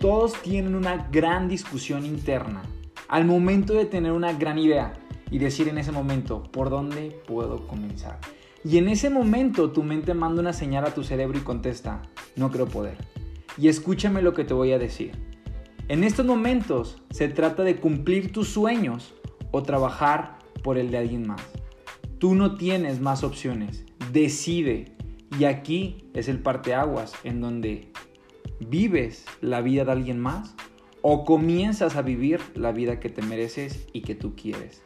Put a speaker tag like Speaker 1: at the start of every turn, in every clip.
Speaker 1: todos tienen una gran discusión interna al momento de tener una gran idea y decir en ese momento, ¿por dónde puedo comenzar? Y en ese momento tu mente manda una señal a tu cerebro y contesta, no creo poder. Y escúchame lo que te voy a decir. En estos momentos se trata de cumplir tus sueños o trabajar por el de alguien más. Tú no tienes más opciones. Decide. Y aquí es el parteaguas en donde vives la vida de alguien más o comienzas a vivir la vida que te mereces y que tú quieres.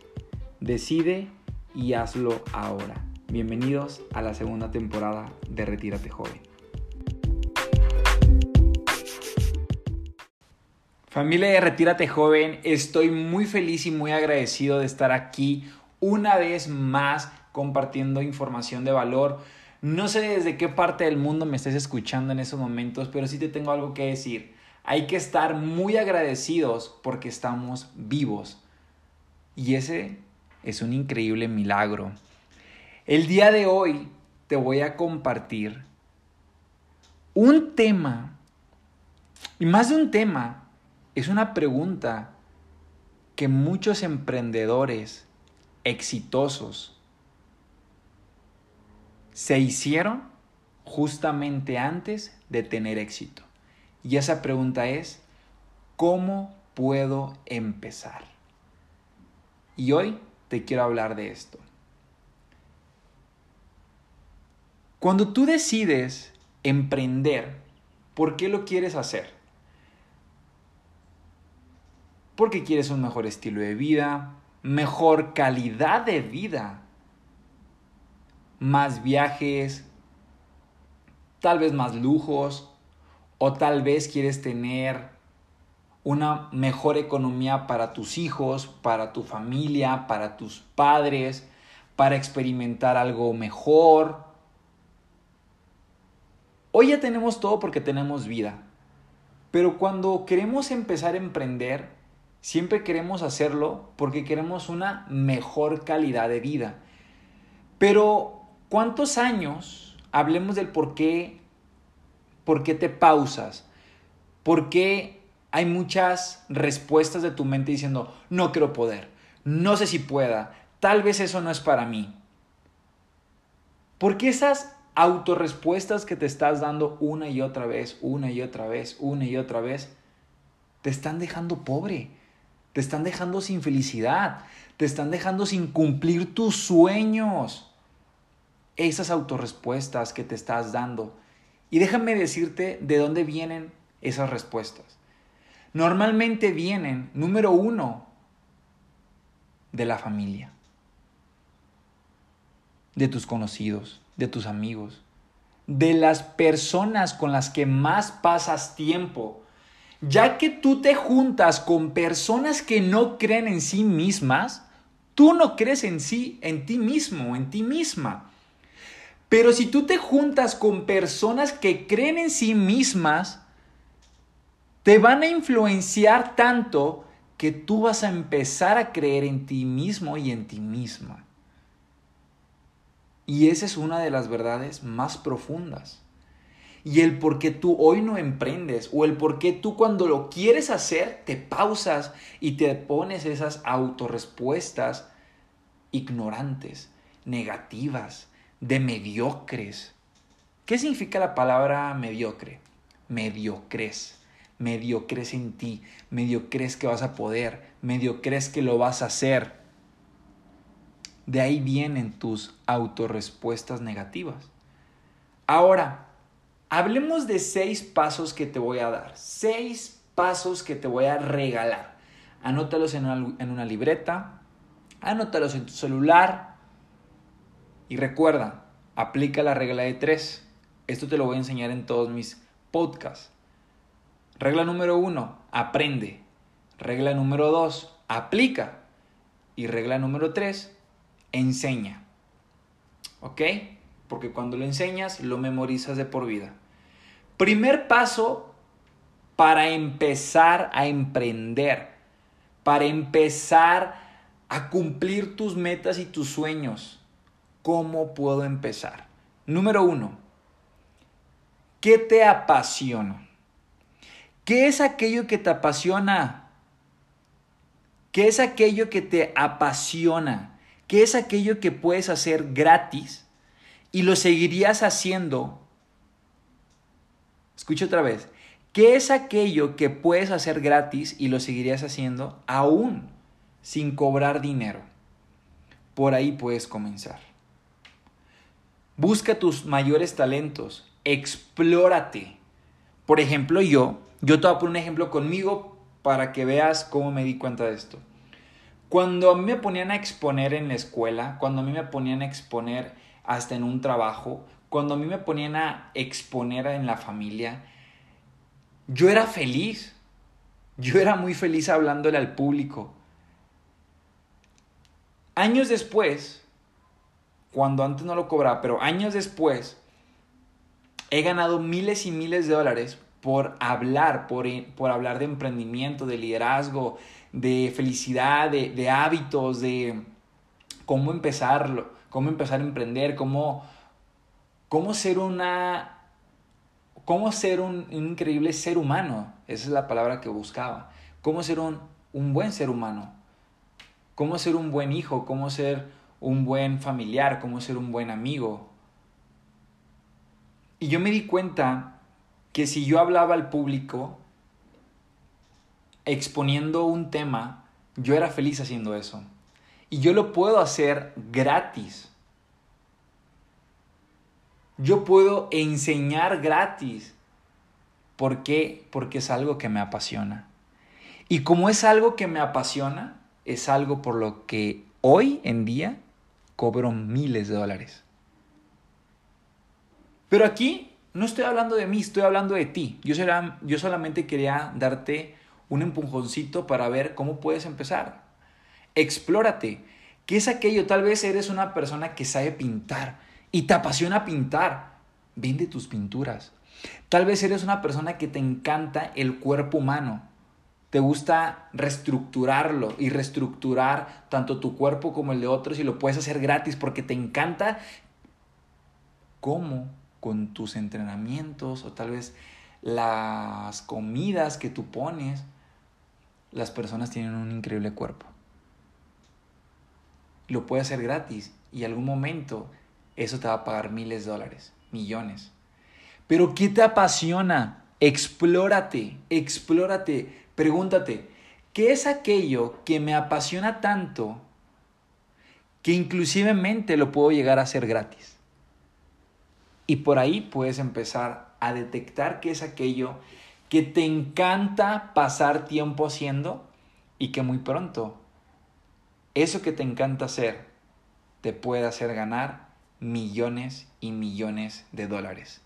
Speaker 1: Decide y hazlo ahora. Bienvenidos a la segunda temporada de Retírate Joven. Familia de Retírate Joven, estoy muy feliz y muy agradecido de estar aquí una vez más compartiendo información de valor. No sé desde qué parte del mundo me estés escuchando en esos momentos, pero sí te tengo algo que decir. Hay que estar muy agradecidos porque estamos vivos. Y ese es un increíble milagro. El día de hoy te voy a compartir un tema, y más de un tema, es una pregunta que muchos emprendedores exitosos se hicieron justamente antes de tener éxito. Y esa pregunta es, ¿cómo puedo empezar? Y hoy te quiero hablar de esto. Cuando tú decides emprender, ¿por qué lo quieres hacer? Porque quieres un mejor estilo de vida, mejor calidad de vida, más viajes, tal vez más lujos, o tal vez quieres tener una mejor economía para tus hijos, para tu familia, para tus padres, para experimentar algo mejor, Hoy ya tenemos todo porque tenemos vida. Pero cuando queremos empezar a emprender, siempre queremos hacerlo porque queremos una mejor calidad de vida. Pero, ¿cuántos años hablemos del por qué, por qué te pausas? ¿Por qué hay muchas respuestas de tu mente diciendo, no quiero poder, no sé si pueda, tal vez eso no es para mí? Porque esas autorrespuestas que te estás dando una y otra vez, una y otra vez, una y otra vez, te están dejando pobre, te están dejando sin felicidad, te están dejando sin cumplir tus sueños. Esas autorrespuestas que te estás dando. Y déjame decirte de dónde vienen esas respuestas. Normalmente vienen, número uno, de la familia, de tus conocidos, de tus amigos, de las personas con las que más pasas tiempo. Ya que tú te juntas con personas que no creen en sí mismas, tú no crees en sí, en ti mismo, en ti misma. Pero si tú te juntas con personas que creen en sí mismas, te van a influenciar tanto que tú vas a empezar a creer en ti mismo y en ti misma. Y esa es una de las verdades más profundas. Y el por qué tú hoy no emprendes o el por qué tú cuando lo quieres hacer te pausas y te pones esas autorrespuestas ignorantes, negativas, de mediocres. ¿Qué significa la palabra mediocre? Mediocres. Mediocres en ti, mediocres que vas a poder, mediocres que lo vas a hacer. De ahí vienen tus autorrespuestas negativas. Ahora, hablemos de seis pasos que te voy a dar. Seis pasos que te voy a regalar. Anótalos en en una libreta, anótalos en tu celular y recuerda, aplica la regla de tres. Esto te lo voy a enseñar en todos mis podcasts. Regla número uno, aprende. Regla número dos, aplica. Y regla número tres, enseña. ¿Ok? Porque cuando lo enseñas, lo memorizas de por vida. Primer paso para empezar a emprender, para empezar a cumplir tus metas y tus sueños. ¿Cómo puedo empezar? Número uno, ¿qué te apasiona? ¿Qué es aquello que te apasiona? ¿Qué es aquello que te apasiona? ¿Qué es aquello que puedes hacer gratis y lo seguirías haciendo? Escucha otra vez. ¿Qué es aquello que puedes hacer gratis y lo seguirías haciendo aún sin cobrar dinero? Por ahí puedes comenzar. Busca tus mayores talentos, explórate. Por ejemplo, yo, yo te voy a poner un ejemplo conmigo para que veas cómo me di cuenta de esto. Cuando a mí me ponían a exponer en la escuela, cuando a mí me ponían a exponer hasta en un trabajo, cuando a mí me ponían a exponer en la familia, yo era feliz. Yo era muy feliz hablándole al público. Años después, cuando antes no lo cobraba, pero años después, he ganado miles y miles de dólares por hablar, por, por hablar de emprendimiento, de liderazgo, de felicidad, de, hábitos, de cómo empezarlo, cómo empezar a emprender, cómo, cómo ser una cómo ser un, increíble ser humano. Esa es la palabra que buscaba. Cómo ser un, un buen ser humano. Cómo ser un buen hijo, cómo ser un buen familiar, cómo ser un buen amigo. Y yo me di cuenta que si yo hablaba al público exponiendo un tema, yo era feliz haciendo eso. Y yo lo puedo hacer gratis. Yo puedo enseñar gratis. ¿Por qué? Porque es algo que me apasiona. Y como es algo que me apasiona, es algo por lo que hoy en día cobro miles de dólares. Pero aquí no estoy hablando de mí, estoy hablando de ti. Yo, yo solamente quería darte un empujoncito para ver cómo puedes empezar. Explórate. ¿Qué es aquello? Tal vez eres una persona que sabe pintar y te apasiona pintar, vende tus pinturas. Tal vez eres una persona que te encanta el cuerpo humano. Te gusta reestructurarlo y reestructurar tanto tu cuerpo como el de otros y lo puedes hacer gratis porque te encanta cómo con tus entrenamientos o tal vez las comidas que tú pones, las personas tienen un increíble cuerpo. Lo puedes hacer gratis y algún momento eso te va a pagar miles de dólares, millones. Pero ¿qué te apasiona? Explórate, explórate, pregúntate, ¿qué es aquello que me apasiona tanto que inclusivemente lo puedo llegar a hacer gratis? Y por ahí puedes empezar a detectar qué es aquello que te encanta pasar tiempo haciendo y que muy pronto eso que te encanta hacer te puede hacer ganar millones y millones de dólares.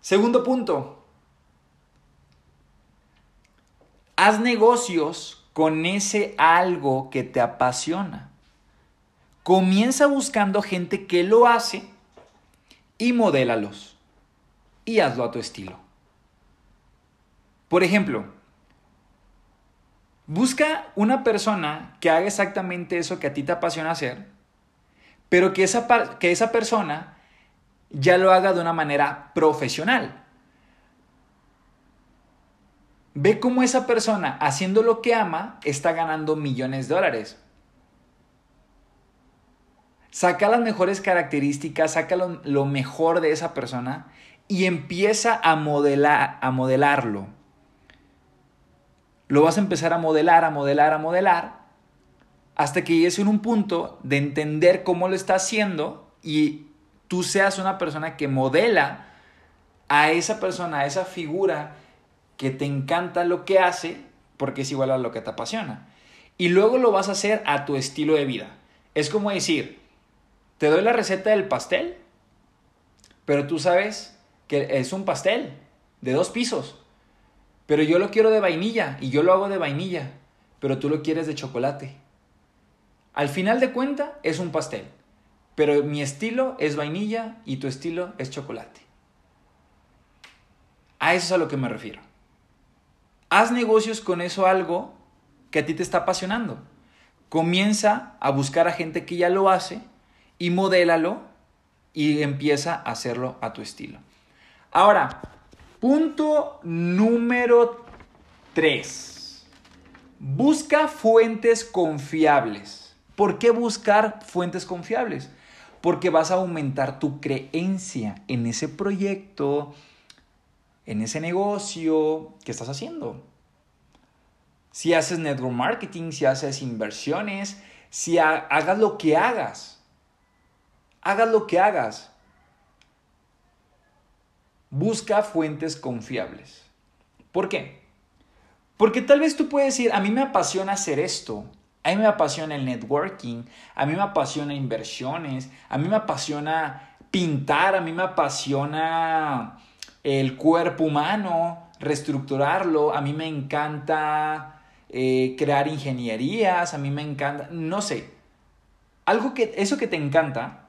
Speaker 1: Segundo punto, haz negocios con ese algo que te apasiona. Comienza buscando gente que lo hace y modélalos y hazlo a tu estilo. Por ejemplo, busca una persona que haga exactamente eso que a ti te apasiona hacer pero que esa, que esa persona ya lo haga de una manera profesional. Ve cómo esa persona, haciendo lo que ama, está ganando millones de dólares. Saca las mejores características, saca lo, mejor de esa persona y empieza a, modelar, a modelarlo. Lo vas a empezar a modelar, a modelar, a modelar hasta que llegues en un punto de entender cómo lo está haciendo y tú seas una persona que modela a esa persona, a esa figura que te encanta lo que hace porque es igual a lo que te apasiona. Y luego lo vas a hacer a tu estilo de vida. Es como decir, te doy la receta del pastel, pero tú sabes que es un pastel de dos pisos, pero yo lo quiero de vainilla y yo lo hago de vainilla, pero tú lo quieres de chocolate. Al final de cuenta es un pastel, pero mi estilo es vainilla y tu estilo es chocolate. A eso es a lo que me refiero. Haz negocios con eso algo que a ti te está apasionando. Comienza a buscar a gente que ya lo hace y modélalo y empieza a hacerlo a tu estilo. Ahora, Punto número 3. Busca fuentes confiables. ¿Por qué buscar fuentes confiables? Porque vas a aumentar tu creencia en ese proyecto, en ese negocio que estás haciendo. Si haces network marketing, si haces inversiones, si hagas lo que hagas. Hagas lo que hagas. Busca fuentes confiables. ¿Por qué? Porque tal vez tú puedes decir, a mí me apasiona hacer esto, a mí me apasiona el networking, a mí me apasiona inversiones, a mí me apasiona pintar, a mí me apasiona el cuerpo humano, reestructurarlo, a mí me encanta eh, crear ingenierías, a mí me encanta, no sé, algo que, eso que te encanta,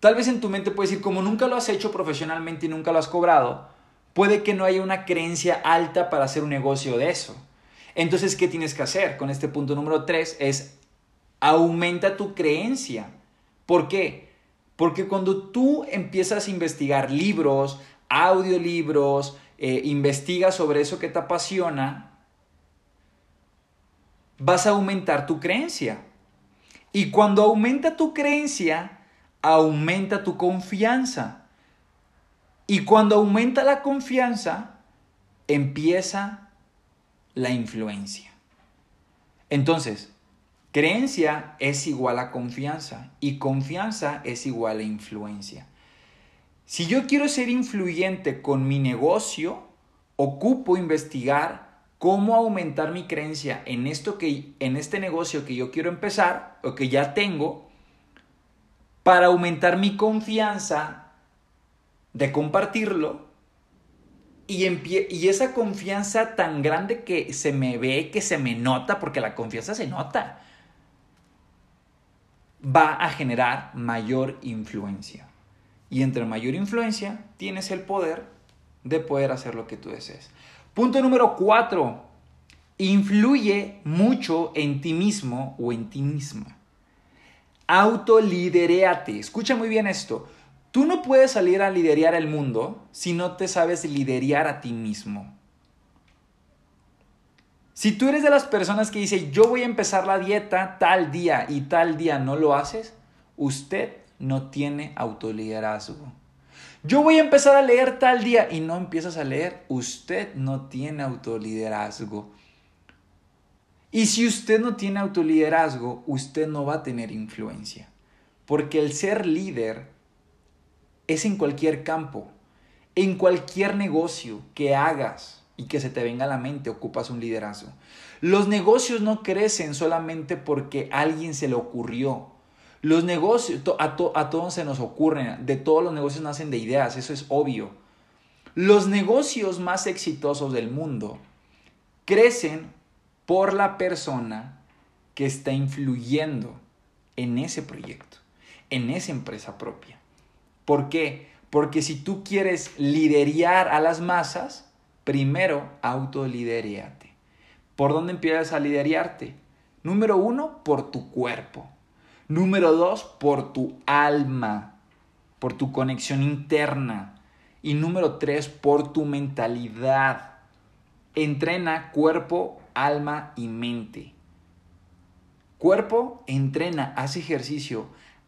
Speaker 1: tal vez en tu mente puedes decir, como nunca lo has hecho profesionalmente y nunca lo has cobrado, puede que no haya una creencia alta para hacer un negocio de eso. Entonces, ¿qué tienes que hacer? Con este punto número 3 es aumenta tu creencia. ¿Por qué? Porque cuando tú empiezas a investigar libros, audiolibros, eh, investigas sobre eso que te apasiona, vas a aumentar tu creencia. Y cuando aumenta tu creencia, aumenta tu confianza. Y cuando aumenta la confianza, empieza la influencia. Entonces, creencia es igual a confianza y confianza es igual a influencia. Si yo quiero ser influyente con mi negocio, ocupo investigar cómo aumentar mi creencia en esto que en este negocio que yo quiero empezar o que ya tengo para aumentar mi confianza de compartirlo y, y esa confianza tan grande que se me ve, que se me nota, porque la confianza se nota, va a generar mayor influencia. Y entre mayor influencia, tienes el poder de poder hacer lo que tú desees. Punto número cuatro. Influye mucho en ti mismo o en ti misma. Autolideréate. Escucha muy bien esto. Tú no puedes salir a liderear el mundo si no te sabes liderear a ti mismo. Si tú eres de las personas que dice yo voy a empezar la dieta tal día y tal día no lo haces, usted no tiene autoliderazgo. Yo voy a empezar a leer tal día y no empiezas a leer, usted no tiene autoliderazgo. Y si usted no tiene autoliderazgo, usted no va a tener influencia. Porque el ser líder es en cualquier campo, en cualquier negocio que hagas y que se te venga a la mente, ocupas un liderazgo. Los negocios no crecen solamente porque alguien se le ocurrió los negocios, a, todos se nos ocurren, de todos los negocios nacen de ideas, eso es obvio. Los negocios más exitosos del mundo crecen por la persona que está influyendo en ese proyecto, en esa empresa propia. ¿Por qué? Porque si tú quieres liderar a las masas, primero autolideríate. ¿Por dónde empiezas a liderarte? Número uno, por tu cuerpo. Número dos, por tu alma, por tu conexión interna. Y número tres, por tu mentalidad. Entrena cuerpo, alma y mente. Cuerpo, entrena, haz ejercicio.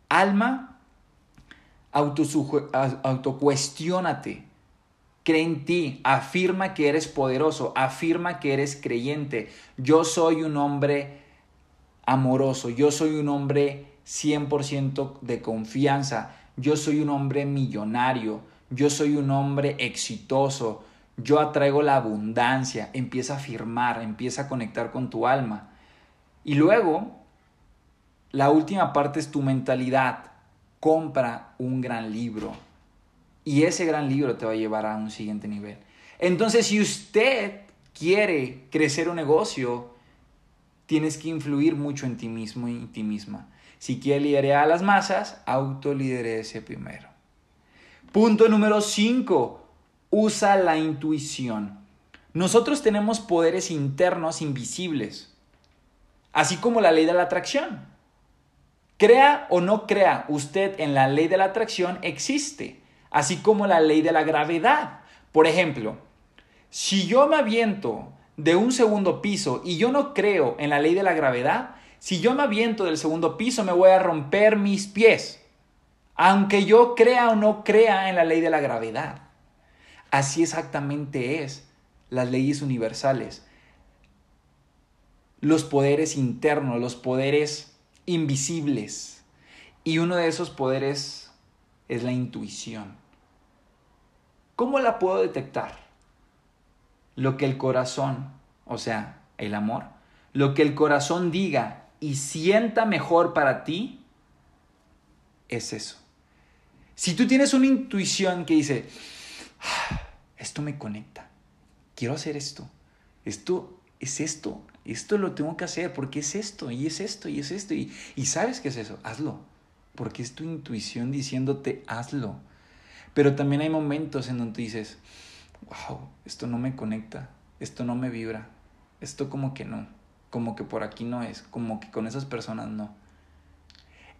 Speaker 1: Alma, autocuestiónate. Cree en ti, afirma que eres poderoso, afirma que eres creyente. Yo soy un hombre amoroso, yo soy un hombre 100% de confianza, yo soy un hombre millonario, yo soy un hombre exitoso, yo atraigo la abundancia, empieza a afirmar, empieza a conectar con tu alma. Y luego, la última parte es tu mentalidad. Compra un gran libro y ese gran libro te va a llevar a un siguiente nivel. Entonces, si usted quiere crecer un negocio, tienes que influir mucho en ti mismo y en ti misma. Si quiere liderar a las masas, autoliderese primero. Punto número 5. Usa la intuición. Nosotros tenemos poderes internos invisibles, así como la ley de la atracción. Crea o no crea usted en la ley de la atracción, existe, así como la ley de la gravedad. Por ejemplo, si yo me aviento de un segundo piso y yo no creo en la ley de la gravedad, si yo me aviento del segundo piso me voy a romper mis pies, aunque yo crea o no crea en la ley de la gravedad. Así exactamente es las leyes universales. Los poderes internos, los poderes invisibles. Y uno de esos poderes es la intuición. ¿Cómo la puedo detectar? Lo que el corazón, o sea, el amor, lo que el corazón diga y sienta mejor para ti, es eso. Si tú tienes una intuición que dice, ah, esto me conecta, quiero hacer esto, esto es esto, esto lo tengo que hacer porque es esto y es esto y es esto y, y sabes que es eso, hazlo, porque es tu intuición diciéndote hazlo. Pero también hay momentos en donde dices, wow, esto no me conecta, esto no me vibra, esto como que no, como que por aquí no es, como que con esas personas no.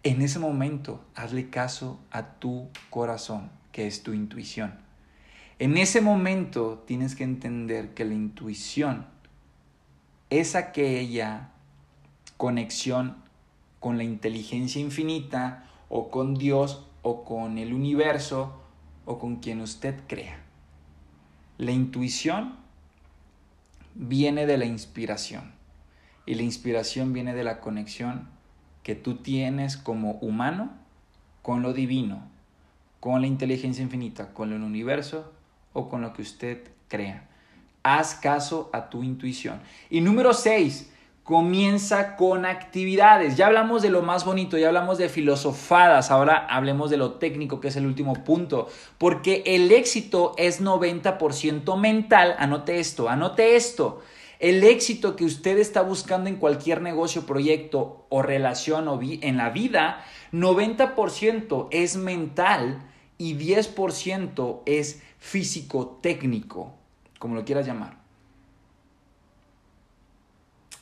Speaker 1: En ese momento, hazle caso a tu corazón, que es tu intuición. En ese momento tienes que entender que la intuición es aquella conexión con la inteligencia infinita o con Dios o con el universo o con quien usted crea. La intuición viene de la inspiración y la inspiración viene de la conexión que tú tienes como humano con lo divino, con la inteligencia infinita, con el universo o con lo que usted crea. Haz caso a tu intuición. Y número 6, comienza con actividades. Ya hablamos de lo más bonito, ya hablamos de filosofadas, ahora hablemos de lo técnico, que es el último punto, porque el éxito es 90% mental. Anote esto, anote esto. El éxito que usted está buscando en cualquier negocio, proyecto o relación o en la vida, 90% es mental y 10% es físico técnico, como lo quieras llamar.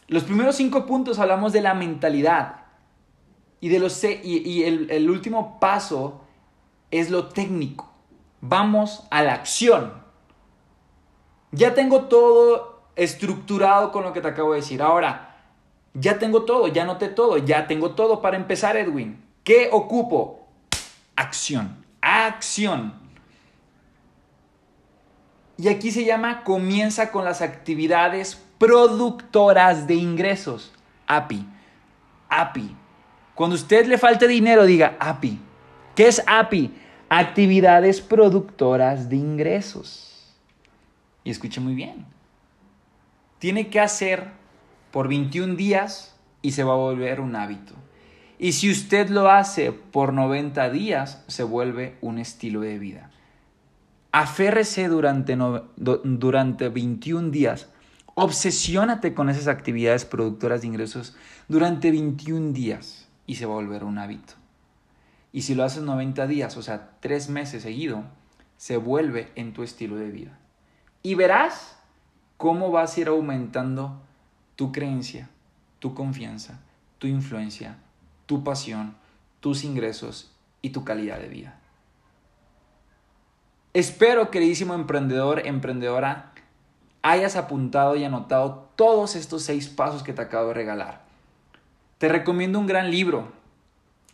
Speaker 1: Los primeros cinco puntos hablamos de la mentalidad. Y, de los, y, el, el último paso es lo técnico. Vamos a la acción. Ya tengo todo estructurado con lo que te acabo de decir. Ahora, ya tengo todo, ya noté todo, ya tengo todo para empezar, Edwin. ¿Qué ocupo? Acción. Acción. Y aquí se llama comienza con las actividades productoras de ingresos. API. API. Cuando usted le falte dinero, diga API. ¿Qué es API? Actividades productoras de ingresos. Y escuche muy bien. Tiene que hacer por 21 días y se va a volver un hábito. Y si usted lo hace por 90 días, se vuelve un estilo de vida. Aférrese durante, durante 21 días Obsesiónate con esas actividades productoras de ingresos durante 21 días y se va a volver un hábito. Y si lo haces 90 días, o sea, 3 meses seguido, se vuelve en tu estilo de vida. Y verás cómo vas a ir aumentando tu creencia, tu confianza, tu influencia, tu pasión, tus ingresos y tu calidad de vida. Espero, queridísimo emprendedor, emprendedora, hayas apuntado y anotado todos estos seis pasos que te acabo de regalar. Te recomiendo un gran libro,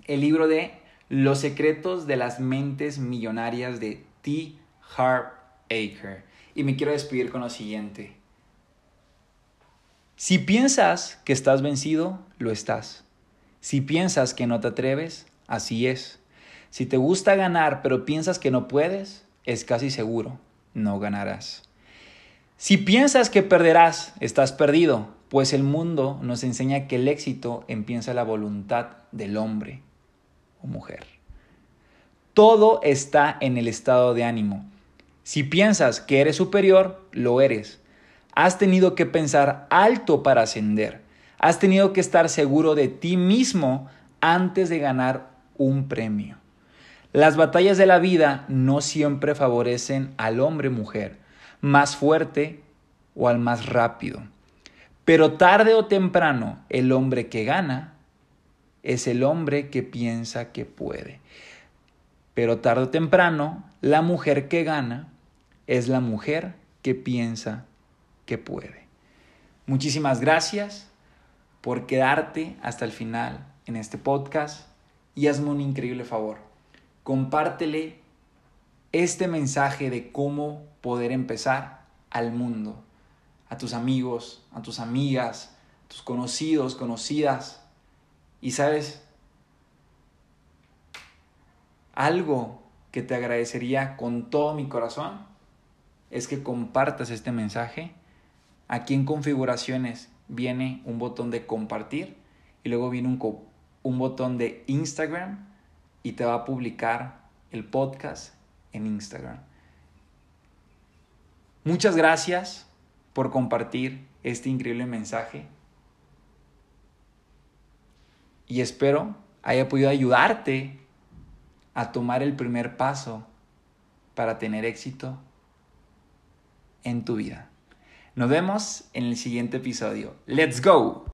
Speaker 1: el libro de Los secretos de las mentes millonarias de T. Harv Aker. Y me quiero despedir con lo siguiente. Si piensas que estás vencido, lo estás. Si piensas que no te atreves, así es. Si te gusta ganar pero piensas que no puedes, es casi seguro, no ganarás. Si piensas que perderás, estás perdido, pues el mundo nos enseña que el éxito empieza la voluntad del hombre o mujer. Todo está en el estado de ánimo. Si piensas que eres superior, lo eres. Has tenido que pensar alto para ascender. Has tenido que estar seguro de ti mismo antes de ganar un premio. Las batallas de la vida no siempre favorecen al hombre-mujer más fuerte o al más rápido. Pero tarde o temprano, el hombre que gana es el hombre que piensa que puede. Pero tarde o temprano, la mujer que gana es la mujer que piensa que puede. Muchísimas gracias por quedarte hasta el final en este podcast y hazme un increíble favor. Compártele este mensaje de cómo poder empezar al mundo, a tus amigos, a tus amigas, a tus conocidos, conocidas. Y sabes, algo que te agradecería con todo mi corazón es que compartas este mensaje. Aquí en configuraciones viene un botón de compartir y luego viene un, un botón de Instagram y te va a publicar el podcast en Instagram. Muchas gracias por compartir este increíble mensaje y espero haya podido ayudarte a tomar el primer paso para tener éxito en tu vida. Nos vemos en el siguiente episodio. ¡Let's go!